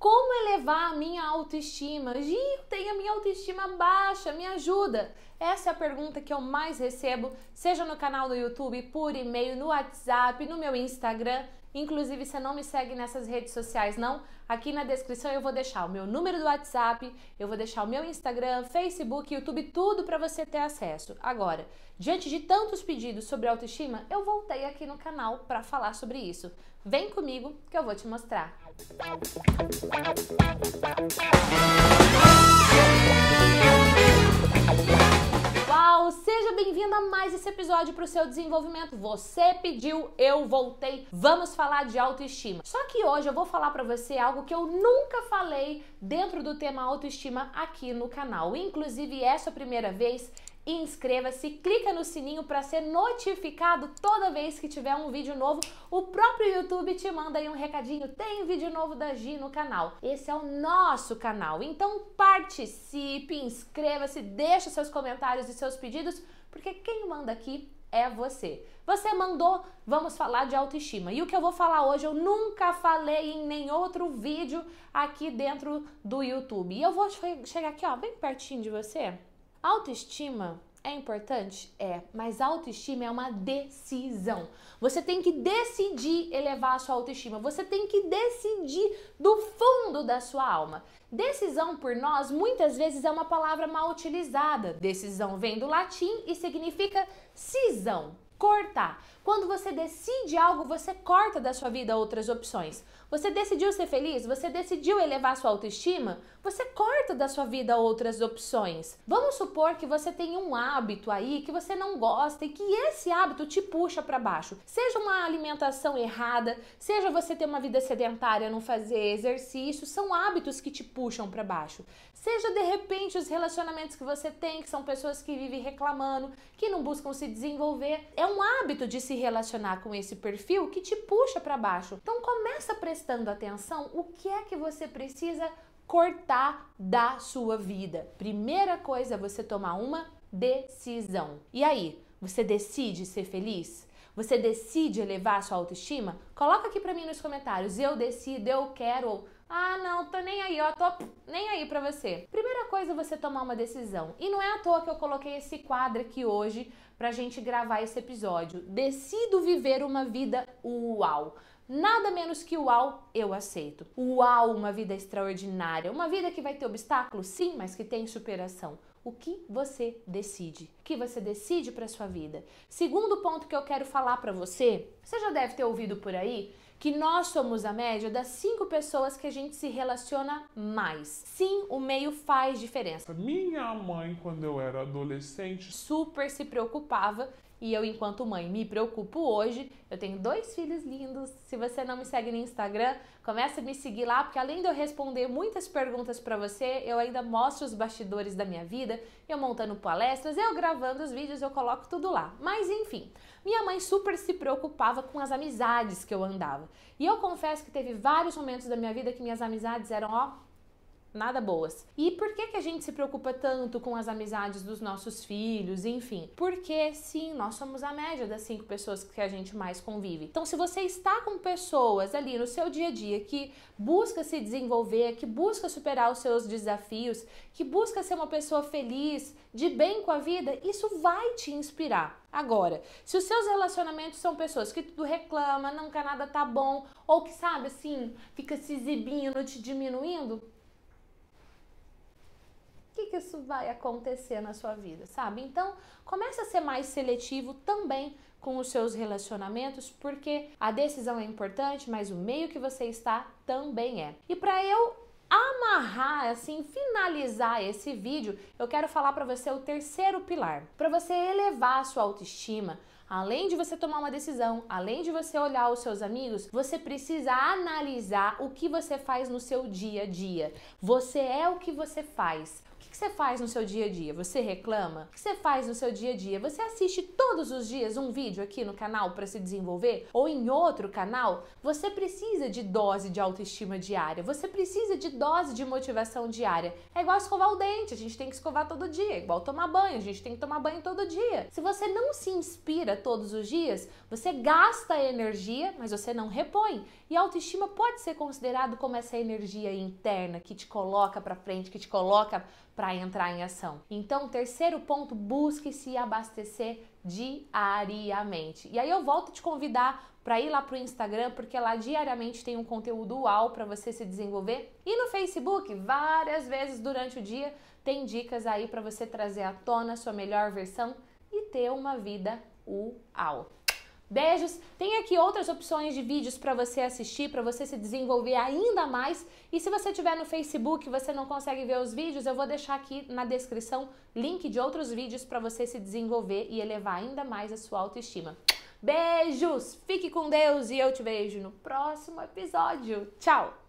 Como elevar a minha autoestima? Gi, eu tenho a minha autoestima baixa, me ajuda. Essa é a pergunta que eu mais recebo, seja no canal do YouTube, por e-mail, no WhatsApp, no meu Instagram. Inclusive, você não me segue nessas redes sociais, não? Aqui na descrição eu vou deixar o meu número do WhatsApp, eu vou deixar o meu Instagram, Facebook, YouTube, tudo para você ter acesso. Agora, diante de tantos pedidos sobre autoestima, eu voltei aqui no canal para falar sobre isso. Vem comigo que eu vou te mostrar. Uau, seja bem-vindo a mais esse episódio para o seu desenvolvimento. Você pediu, eu voltei. Vamos falar de autoestima. Só que hoje eu vou falar para você algo que eu nunca falei dentro do tema autoestima aqui no canal. Inclusive, essa é a primeira vez inscreva-se, clica no sininho para ser notificado toda vez que tiver um vídeo novo. O próprio YouTube te manda aí um recadinho, tem vídeo novo da Gi no canal. Esse é o nosso canal, então participe, inscreva-se, deixe seus comentários e seus pedidos, porque quem manda aqui é você. Você mandou, vamos falar de autoestima. E o que eu vou falar hoje eu nunca falei em nenhum outro vídeo aqui dentro do YouTube. E eu vou chegar aqui, ó, bem pertinho de você. Autoestima é importante? É, mas autoestima é uma decisão. Você tem que decidir elevar a sua autoestima. Você tem que decidir do fundo da sua alma. Decisão por nós muitas vezes é uma palavra mal utilizada. Decisão vem do latim e significa cisão, cortar. Quando você decide algo, você corta da sua vida outras opções. Você decidiu ser feliz? Você decidiu elevar sua autoestima? Você corta da sua vida outras opções. Vamos supor que você tem um hábito aí que você não gosta e que esse hábito te puxa para baixo. Seja uma alimentação errada, seja você ter uma vida sedentária, não fazer exercício, são hábitos que te puxam para baixo. Seja de repente os relacionamentos que você tem, que são pessoas que vivem reclamando, que não buscam se desenvolver, é um hábito de se relacionar com esse perfil que te puxa para baixo. Então começa prestando atenção o que é que você precisa cortar da sua vida. Primeira coisa é você tomar uma decisão. E aí, você decide ser feliz? Você decide elevar sua autoestima? Coloca aqui para mim nos comentários. Eu decido, eu quero. Ah, não, tô nem aí, ó, tô nem aí para você. Primeira coisa é você tomar uma decisão. E não é à toa que eu coloquei esse quadro aqui hoje pra gente gravar esse episódio. Decido viver uma vida uau. Nada menos que uau, eu aceito. Uau, uma vida extraordinária. Uma vida que vai ter obstáculos, sim, mas que tem superação. O que você decide? O que você decide para sua vida? Segundo ponto que eu quero falar para você, você já deve ter ouvido por aí que nós somos a média das cinco pessoas que a gente se relaciona mais. Sim, o meio faz diferença. Minha mãe, quando eu era adolescente, super se preocupava e eu, enquanto mãe, me preocupo hoje. Eu tenho dois filhos lindos. Se você não me segue no Instagram, comece a me seguir lá, porque além de eu responder muitas perguntas para você, eu ainda mostro os bastidores da minha vida, eu montando palestras, eu gravando os vídeos, eu coloco tudo lá. Mas enfim, minha mãe super se preocupava com as amizades que eu andava. E eu confesso que teve vários momentos da minha vida que minhas amizades eram, ó, nada boas. E por que, que a gente se preocupa tanto com as amizades dos nossos filhos, enfim? Porque sim, nós somos a média das cinco pessoas que a gente mais convive. Então, se você está com pessoas ali no seu dia a dia que busca se desenvolver, que busca superar os seus desafios, que busca ser uma pessoa feliz, de bem com a vida, isso vai te inspirar. Agora, se os seus relacionamentos são pessoas que tudo reclama, nunca nada tá bom, ou que sabe assim, fica se exibindo, te diminuindo, que, que isso vai acontecer na sua vida, sabe? Então, comece a ser mais seletivo também com os seus relacionamentos, porque a decisão é importante, mas o meio que você está também é. E para eu amarrar, assim, finalizar esse vídeo, eu quero falar para você o terceiro pilar. Para você elevar a sua autoestima, além de você tomar uma decisão, além de você olhar os seus amigos, você precisa analisar o que você faz no seu dia a dia. Você é o que você faz que você faz no seu dia a dia? Você reclama? O que você faz no seu dia a dia? Você assiste todos os dias um vídeo aqui no canal para se desenvolver? Ou em outro canal? Você precisa de dose de autoestima diária. Você precisa de dose de motivação diária. É igual escovar o dente, a gente tem que escovar todo dia. É igual tomar banho, a gente tem que tomar banho todo dia. Se você não se inspira todos os dias, você gasta energia, mas você não repõe. E a autoestima pode ser considerado como essa energia interna que te coloca para frente, que te coloca para entrar em ação. Então, terceiro ponto, busque se abastecer diariamente. E aí eu volto a te convidar para ir lá pro Instagram, porque lá diariamente tem um conteúdo uau para você se desenvolver. E no Facebook, várias vezes durante o dia, tem dicas aí para você trazer à tona a sua melhor versão e ter uma vida uau. Beijos. Tem aqui outras opções de vídeos para você assistir, para você se desenvolver ainda mais. E se você estiver no Facebook e você não consegue ver os vídeos, eu vou deixar aqui na descrição link de outros vídeos para você se desenvolver e elevar ainda mais a sua autoestima. Beijos, fique com Deus e eu te vejo no próximo episódio. Tchau!